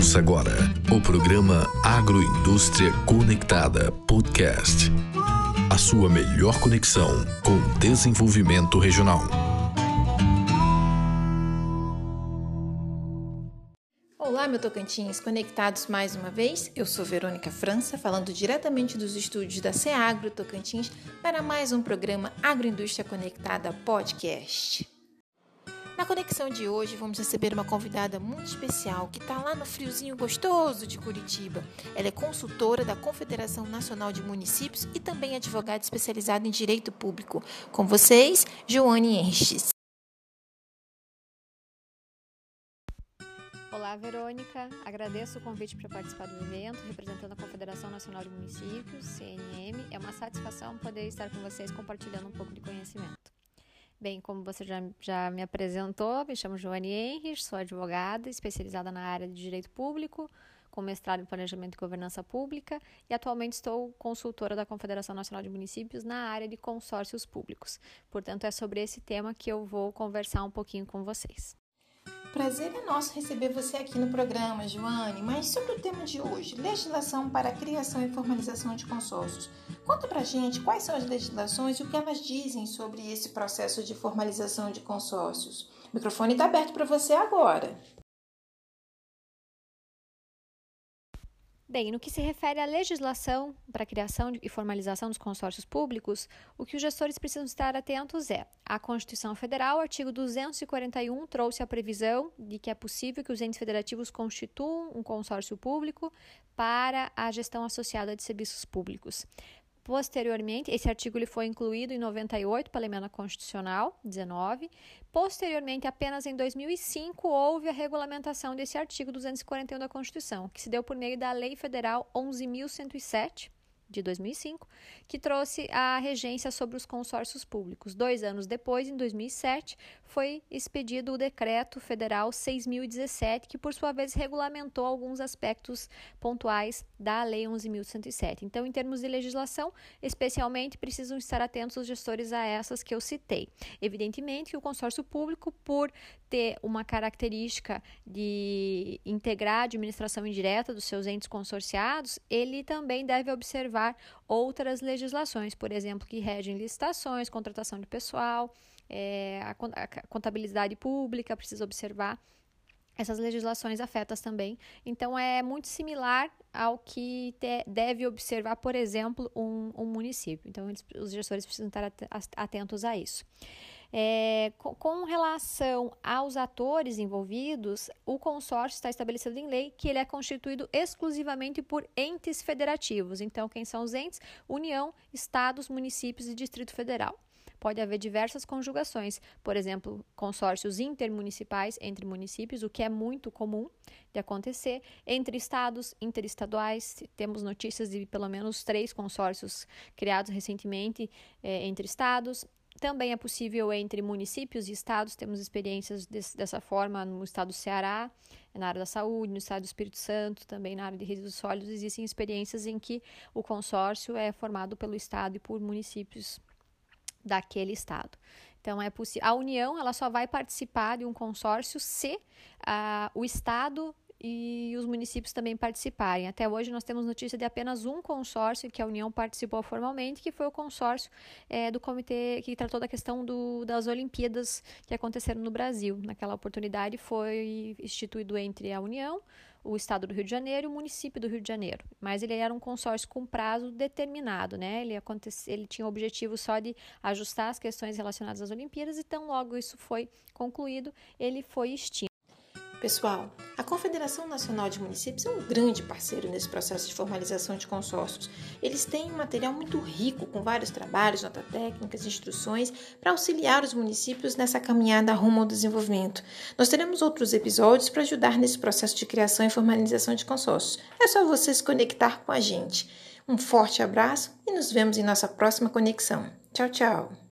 Ouça agora o programa Agroindústria Conectada Podcast. A sua melhor conexão com o desenvolvimento regional. Olá, meu Tocantins, conectados mais uma vez. Eu sou Verônica França, falando diretamente dos estúdios da Ceagro Tocantins para mais um programa Agroindústria Conectada Podcast. Na conexão de hoje, vamos receber uma convidada muito especial que está lá no friozinho gostoso de Curitiba. Ela é consultora da Confederação Nacional de Municípios e também advogada especializada em direito público. Com vocês, Joane Henriches. Olá, Verônica. Agradeço o convite para participar do evento, representando a Confederação Nacional de Municípios, CNM. É uma satisfação poder estar com vocês compartilhando um pouco de conhecimento. Bem, como você já, já me apresentou, me chamo Joane Henrich, sou advogada especializada na área de direito público, com mestrado em planejamento e governança pública e atualmente estou consultora da Confederação Nacional de Municípios na área de consórcios públicos. Portanto, é sobre esse tema que eu vou conversar um pouquinho com vocês. Prazer é nosso receber você aqui no programa, Joane. Mas sobre o tema de hoje, legislação para a criação e formalização de consórcios. Conta pra gente quais são as legislações e o que elas dizem sobre esse processo de formalização de consórcios. O microfone está aberto para você agora. Bem, no que se refere à legislação para a criação e formalização dos consórcios públicos, o que os gestores precisam estar atentos é: a Constituição Federal, artigo 241, trouxe a previsão de que é possível que os entes federativos constituam um consórcio público para a gestão associada de serviços públicos. Posteriormente, esse artigo ele foi incluído em 98 pela emenda constitucional 19. Posteriormente, apenas em 2005 houve a regulamentação desse artigo 241 da Constituição, que se deu por meio da Lei Federal 11.107 de 2005, que trouxe a regência sobre os consórcios públicos. Dois anos depois, em 2007, foi expedido o Decreto Federal 6.017, que, por sua vez, regulamentou alguns aspectos pontuais da Lei 11.107. Então, em termos de legislação, especialmente, precisam estar atentos os gestores a essas que eu citei. Evidentemente que o consórcio público, por ter uma característica de integrar a administração indireta dos seus entes consorciados, ele também deve observar outras legislações, por exemplo, que regem licitações, contratação de pessoal, é, a, a contabilidade pública, precisa observar essas legislações afetas também. Então, é muito similar ao que te, deve observar, por exemplo, um, um município. Então, eles, os gestores precisam estar atentos a isso. É, com, relação aos atores envolvidos, o consórcio está estabelecido em lei que ele é constituído exclusivamente por entes federativos. Então, quem são os entes? União, estados, municípios e Distrito Federal pode haver diversas conjugações, por exemplo, consórcios intermunicipais entre municípios, o que é muito comum de acontecer, entre estados, interestaduais, temos notícias de pelo menos três consórcios criados recentemente é, entre estados, também é possível entre municípios e estados, temos experiências desse, dessa forma no estado do Ceará, na área da saúde, no estado do Espírito Santo, também na área de resíduos sólidos, existem experiências em que o consórcio é formado pelo estado e por municípios daquele estado. Então é possível. A União ela só vai participar de um consórcio se uh, o estado e os municípios também participarem. Até hoje nós temos notícia de apenas um consórcio que a União participou formalmente, que foi o consórcio é, do comitê que tratou da questão do, das Olimpíadas que aconteceram no Brasil. Naquela oportunidade foi instituído entre a União, o Estado do Rio de Janeiro e o município do Rio de Janeiro. Mas ele era um consórcio com prazo determinado, né? Ele, ele tinha o objetivo só de ajustar as questões relacionadas às Olimpíadas, então logo isso foi concluído, ele foi extinto. Pessoal, a Confederação Nacional de Municípios é um grande parceiro nesse processo de formalização de consórcios. Eles têm um material muito rico, com vários trabalhos, notas técnicas, instruções, para auxiliar os municípios nessa caminhada rumo ao desenvolvimento. Nós teremos outros episódios para ajudar nesse processo de criação e formalização de consórcios. É só você se conectar com a gente. Um forte abraço e nos vemos em nossa próxima conexão. Tchau, tchau!